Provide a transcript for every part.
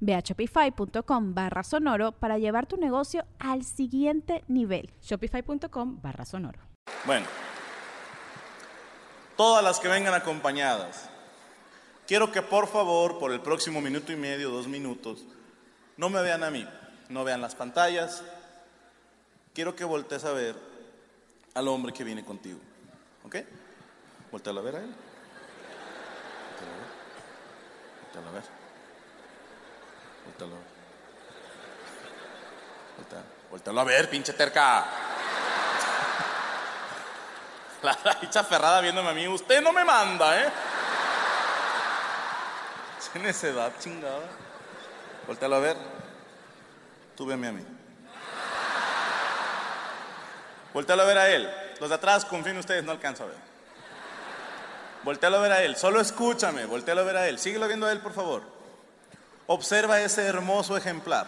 Ve a shopify.com barra sonoro para llevar tu negocio al siguiente nivel. Shopify.com barra sonoro. Bueno, todas las que vengan acompañadas, quiero que por favor, por el próximo minuto y medio, dos minutos, no me vean a mí, no vean las pantallas. Quiero que voltees a ver al hombre que viene contigo. ¿Ok? Voltealo a ver a él. Voltealo a ver. Voltealo a ver. Voltealo a ver. Voltea- Voltealo a ver, pinche terca. La dicha ferrada viéndome a mí. Usted no me manda, ¿eh? Tienes edad, chingada. Voltealo a ver. Tú veme a mí. Voltealo a ver a él. Los de atrás, confíen en ustedes, no alcanzo a ver. Voltealo a ver a él. Solo escúchame. Voltealo a ver a él. Síguelo viendo a él, por favor. Observa ese hermoso ejemplar.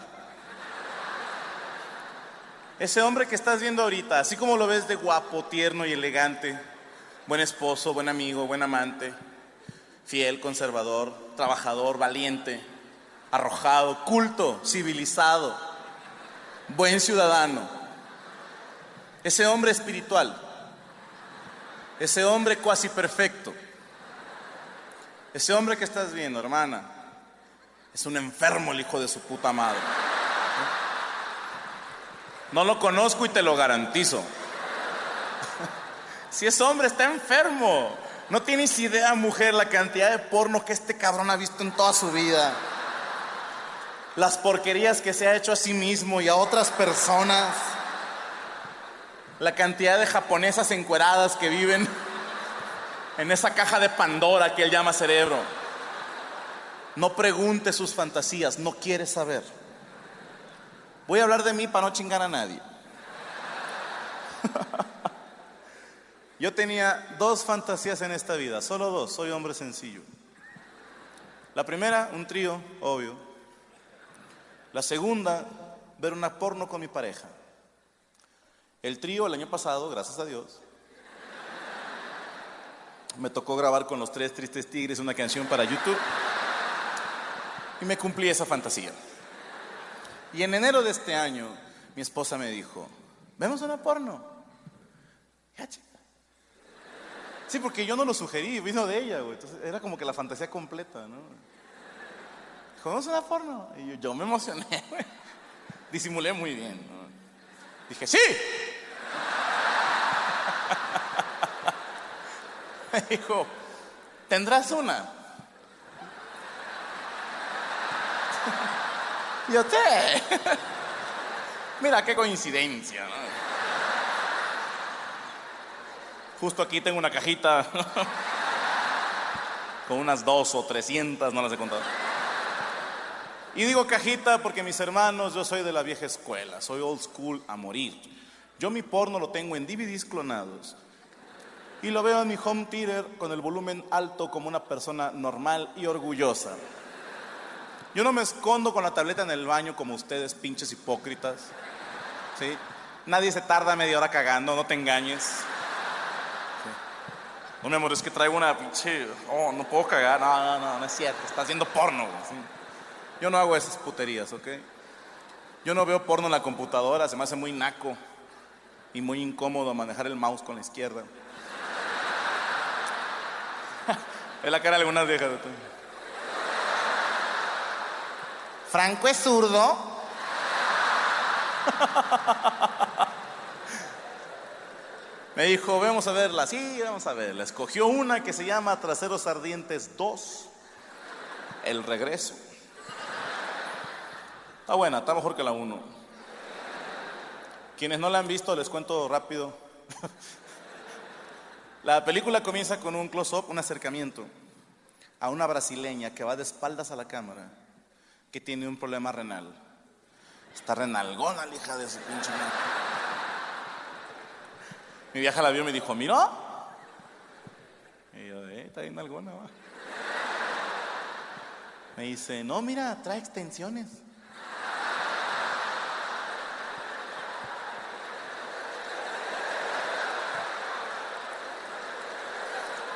Ese hombre que estás viendo ahorita, así como lo ves de guapo, tierno y elegante, buen esposo, buen amigo, buen amante, fiel, conservador, trabajador, valiente, arrojado, culto, civilizado, buen ciudadano. Ese hombre espiritual, ese hombre cuasi perfecto, ese hombre que estás viendo, hermana, es un enfermo el hijo de su puta madre. No lo conozco y te lo garantizo. Si ese hombre está enfermo, no tienes idea, mujer, la cantidad de porno que este cabrón ha visto en toda su vida. Las porquerías que se ha hecho a sí mismo y a otras personas. La cantidad de japonesas encueradas que viven en esa caja de Pandora que él llama cerebro. No pregunte sus fantasías, no quiere saber. Voy a hablar de mí para no chingar a nadie. Yo tenía dos fantasías en esta vida, solo dos, soy hombre sencillo. La primera, un trío, obvio. La segunda, ver una porno con mi pareja. El trío el año pasado, gracias a Dios, me tocó grabar con los tres tristes tigres una canción para YouTube y me cumplí esa fantasía. Y en enero de este año, mi esposa me dijo, ¿vemos una porno? Sí, porque yo no lo sugerí, vino de ella, güey. Entonces era como que la fantasía completa, ¿no? Dijo, ¿vemos una porno? Y yo, yo me emocioné, güey. Disimulé muy bien. Dije, ¡sí! Me dijo, ¿tendrás una? Y "Sí". Mira qué coincidencia, ¿no? Justo aquí tengo una cajita con unas dos o trescientas, no las he contado. Y digo cajita porque mis hermanos, yo soy de la vieja escuela, soy old school a morir. Yo mi porno lo tengo en DVDs clonados y lo veo en mi home theater con el volumen alto como una persona normal y orgullosa. Yo no me escondo con la tableta en el baño como ustedes, pinches hipócritas. ¿Sí? Nadie se tarda media hora cagando, no te engañes. No, mi amor, es que traigo una pinche. Oh, no puedo cagar. No, no, no, no es cierto. Estás haciendo porno. Yo no hago esas puterías, ¿ok? Yo no veo porno en la computadora, se me hace muy naco y muy incómodo manejar el mouse con la izquierda. Es la cara de algunas viejas. Franco es zurdo. Me dijo, vamos a verla. Sí, vamos a verla. Escogió una que se llama Traseros Ardientes 2. El regreso. Está buena, está mejor que la 1. Quienes no la han visto, les cuento rápido. La película comienza con un close-up, un acercamiento a una brasileña que va de espaldas a la cámara, que tiene un problema renal. Está renalgona la hija de su pinche madre. Mi vieja la vio y me dijo, mira. Y yo, eh, está bien alguna, va. Me dice, no, mira, trae extensiones.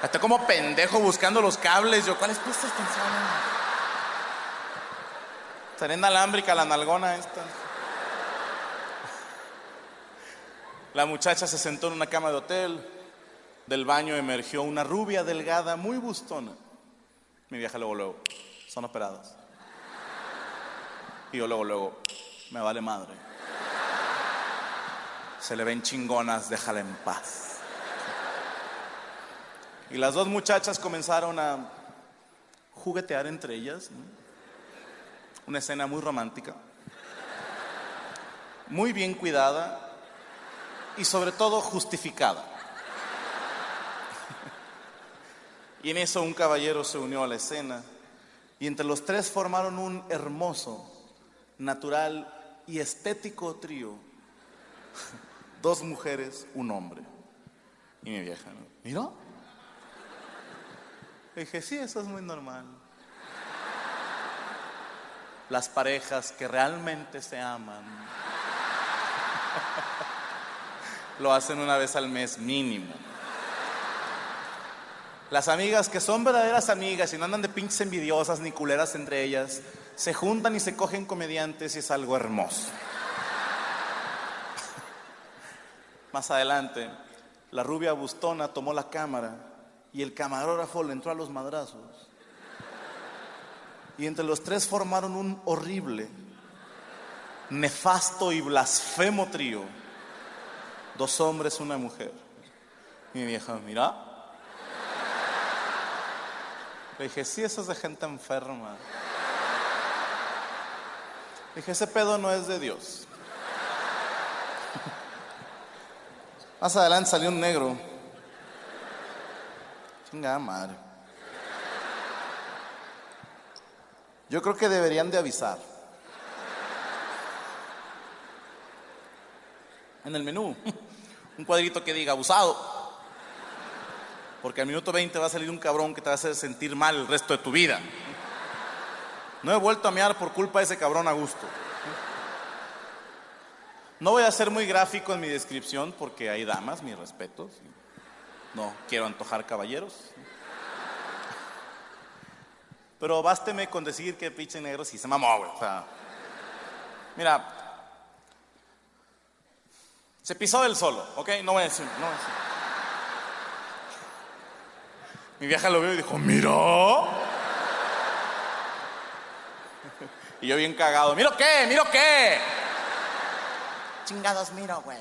Hasta como pendejo buscando los cables. Yo, ¿cuáles puestas extensiones? Será inalámbrica la nalgona esta. La muchacha se sentó en una cama de hotel. Del baño emergió una rubia delgada, muy bustona. Mi vieja luego, luego, son operadas. Y yo luego, luego, me vale madre. Se le ven chingonas, déjala en paz. Y las dos muchachas comenzaron a juguetear entre ellas. Una escena muy romántica, muy bien cuidada y sobre todo justificada. Y en eso un caballero se unió a la escena y entre los tres formaron un hermoso, natural y estético trío. Dos mujeres, un hombre. Y mi vieja, ¿no? ¿Mira? Le dije, sí, eso es muy normal. Las parejas que realmente se aman lo hacen una vez al mes mínimo. Las amigas que son verdaderas amigas y no andan de pinches envidiosas ni culeras entre ellas, se juntan y se cogen comediantes y es algo hermoso. Más adelante, la rubia bustona tomó la cámara y el camarógrafo le entró a los madrazos. Y entre los tres formaron un horrible, nefasto y blasfemo trío. Dos hombres, una mujer. Y mi vieja, mira. Le dije, sí, eso es de gente enferma. Le dije, ese pedo no es de Dios. Más adelante salió un negro. Chingada madre. Yo creo que deberían de avisar. En el menú, un cuadrito que diga abusado. Porque al minuto 20 va a salir un cabrón que te va a hacer sentir mal el resto de tu vida. No he vuelto a mear por culpa de ese cabrón a gusto. No voy a ser muy gráfico en mi descripción porque hay damas, mis respetos. No quiero antojar caballeros. Pero básteme con decir que pinche negro sí se mamó, güey. O sea, mira, se pisó del solo, ¿ok? No voy a decir. Mi vieja lo vio y dijo, mira. Y yo bien cagado, ¿miro qué? ¿Miro qué? Chingados, miro, güey.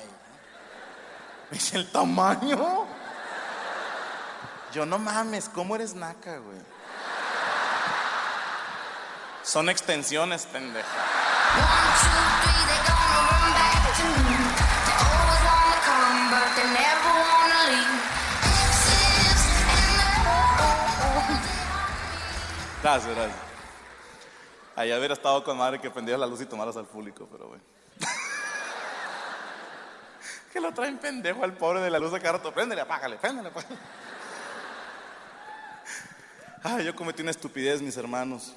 Dice, ¿el tamaño? Yo, no mames, ¿cómo eres naca, güey? Leave. Exes and Gracias, gracias. Ahí hubiera estado con madre que prendieras la luz y tomaras al público, pero bueno. que lo traen pendejo al pobre de la luz de cada rato. Préndele, apágale, préndele, apágale. Ay, yo cometí una estupidez, mis hermanos.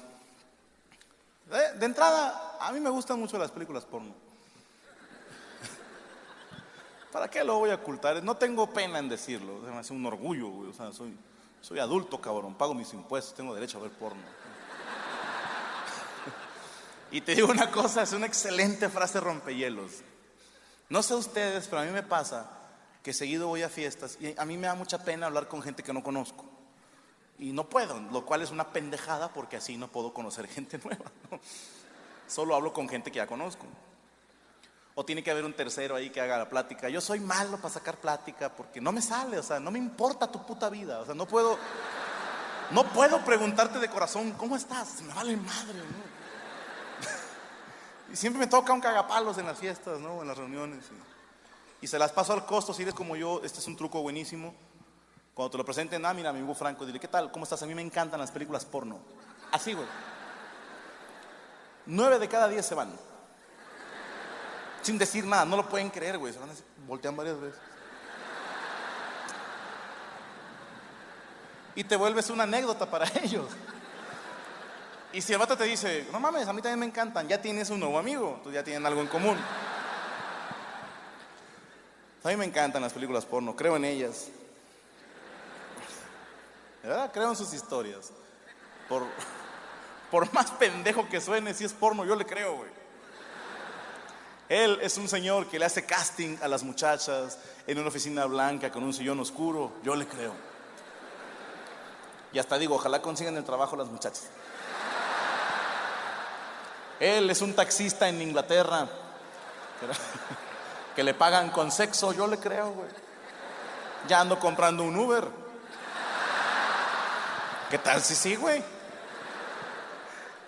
De, entrada, a mí me gustan mucho las películas porno. ¿Para qué lo voy a ocultar? No tengo pena en decirlo. Me hace un orgullo, soy, soy adulto, cabrón. Pago mis impuestos, tengo derecho a ver porno. Y te digo una cosa, es una excelente frase rompehielos. No sé ustedes, pero a mí me pasa que seguido voy a fiestas y a mí me da mucha pena hablar con gente que no conozco. Y no puedo, lo cual es una pendejada porque así no puedo conocer gente nueva. Solo hablo con gente que ya conozco. O tiene que haber un tercero ahí que haga la plática. Yo soy malo para sacar plática porque no me sale, o sea, no me importa tu puta vida. O sea, no puedo, no puedo preguntarte de corazón, ¿cómo estás? Me vale madre. Y siempre me toca un cagapalos en las fiestas, ¿no? En las reuniones. Y, y se las paso al costo, si eres como yo, este es un truco buenísimo. Cuando te lo presenten, ah, mira, mi amigo Franco, dile, ¿qué tal? ¿Cómo estás? A mí me encantan las películas porno. Así, güey. Nueve de cada diez se van. Sin decir nada, no lo pueden creer, güey. Se van a voltean varias veces. Y te vuelves una anécdota para ellos. Y si el vato te dice, no mames, a mí también me encantan, ya tienes un nuevo amigo, tú ya tienen algo en común. A mí me encantan las películas porno, creo en ellas. Creo en sus historias. Por, por más pendejo que suene, si es porno, yo le creo, güey. Él es un señor que le hace casting a las muchachas en una oficina blanca con un sillón oscuro, yo le creo. Y hasta digo, ojalá consigan el trabajo las muchachas. Él es un taxista en Inglaterra que le pagan con sexo, yo le creo, güey. Ya ando comprando un Uber. ¿Qué tal si sí, güey?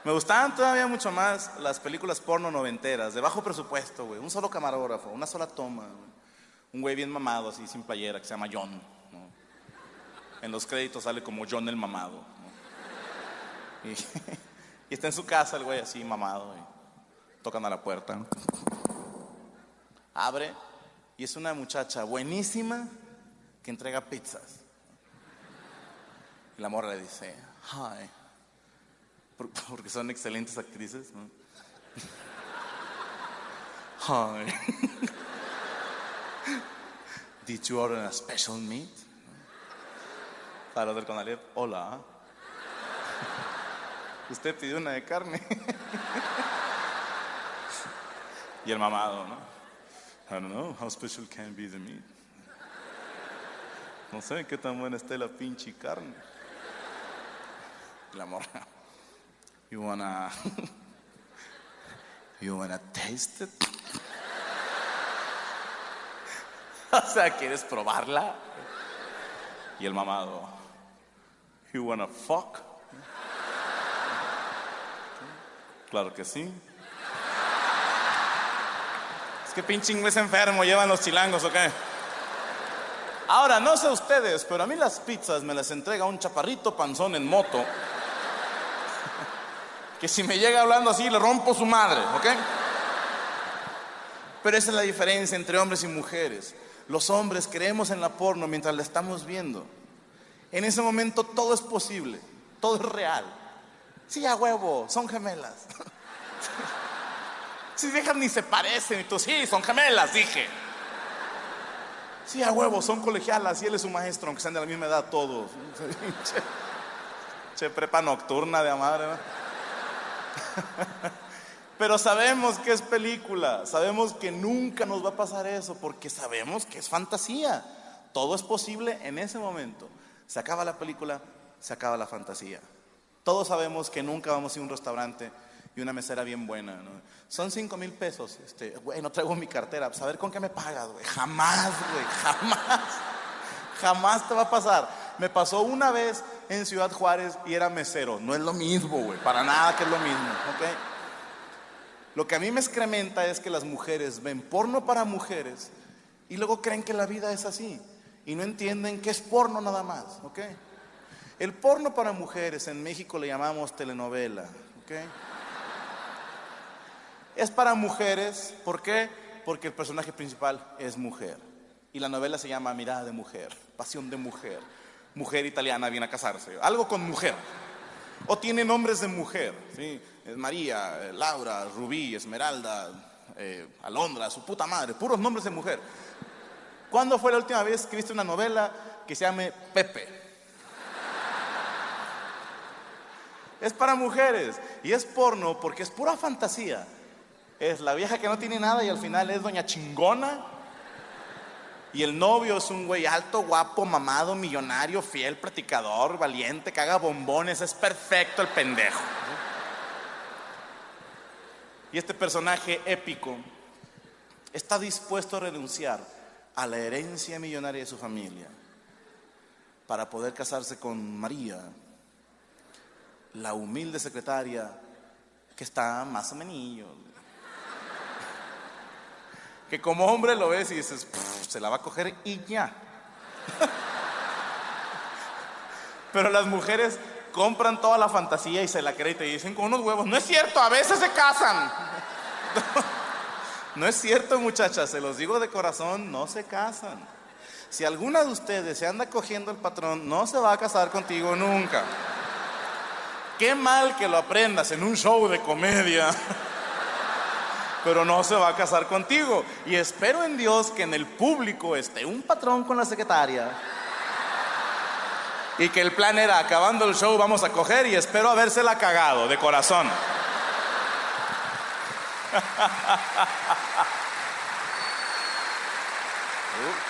Me gustaban todavía mucho más las películas porno noventeras, de bajo presupuesto, güey. Un solo camarógrafo, una sola toma. güey. Un güey bien mamado, así, sin playera, que se llama John. ¿no? En los créditos sale como John el mamado. ¿no? Y, está en su casa el güey así, mamado. y tocan a la puerta. Abre y es una muchacha buenísima que entrega pizzas. La morra le dice, hi. Por- Porque son excelentes actrices. ¿no? Hi. Did you order a special meat? Para los del Conalep, hola. Usted pidió una de carne. y el mamado, ¿no? I don't know, how special can be the meat? No sé qué tan buena esté la pinche carne. La morra. You wanna. You wanna taste it? o sea, ¿quieres probarla? Y el mamado. You wanna fuck? Claro que sí. Es que pinche inglés enfermo llevan los chilangos, ¿o qué? Ahora, no sé ustedes, pero a mí las pizzas me las entrega un chaparrito panzón en moto. Que si me llega hablando así, le rompo su madre, ¿ok? Pero esa es la diferencia entre hombres y mujeres. Los hombres creemos en la porno mientras la estamos viendo. En ese momento todo es posible, todo es real. Sí, a huevo, son gemelas. Si viejas ni se parecen, y tú, sí, son gemelas, dije. Sí, a huevo, son colegialas y él es su maestro, aunque sean de la misma edad todos. Che, che, prepa nocturna de madre. ¿no? Pero sabemos que es película, sabemos que nunca nos va a pasar eso, porque sabemos que es fantasía. Todo es posible en ese momento. Se acaba la película, se acaba la fantasía. Todos sabemos que nunca vamos a ir a un restaurante y una mesera bien buena. ¿no? Son cinco mil pesos. Este, güey, no traigo mi cartera. Pues a ver con qué me pagas, güey. Jamás, güey, jamás. Jamás te va a pasar. Me pasó una vez en Ciudad Juárez y era mesero. No es lo mismo, güey. Para nada que es lo mismo, ¿ok? Lo que a mí me excrementa es que las mujeres ven porno para mujeres y luego creen que la vida es así y no entienden que es porno nada más, ¿ok? El porno para mujeres en México le llamamos telenovela, ¿ok? Es para mujeres, ¿por qué? Porque el personaje principal es mujer y la novela se llama Mirada de mujer, Pasión de mujer, mujer italiana viene a casarse, algo con mujer. O tiene nombres de mujer, ¿sí? María, eh, Laura, Rubí, Esmeralda, eh, Alondra, su puta madre, puros nombres de mujer. ¿Cuándo fue la última vez que viste una novela que se llame Pepe? Es para mujeres y es porno porque es pura fantasía. Es la vieja que no tiene nada y al final es doña chingona. Y el novio es un güey alto, guapo, mamado, millonario, fiel, practicador, valiente, haga bombones. Es perfecto el pendejo. Y este personaje épico está dispuesto a renunciar a la herencia millonaria de su familia para poder casarse con María, la humilde secretaria que está más o menos. Que como hombre lo ves y dices, "Pff, se la va a coger y ya. Pero las mujeres compran toda la fantasía y se la creen y te dicen con unos huevos, no es cierto, a veces se casan. No es cierto, muchachas, se los digo de corazón, no se casan. Si alguna de ustedes se anda cogiendo el patrón, no se va a casar contigo nunca. Qué mal que lo aprendas en un show de comedia. Pero no se va a casar contigo. Y espero en Dios que en el público esté un patrón con la secretaria. Y que el plan era, acabando el show, vamos a coger y espero habérsela cagado de corazón.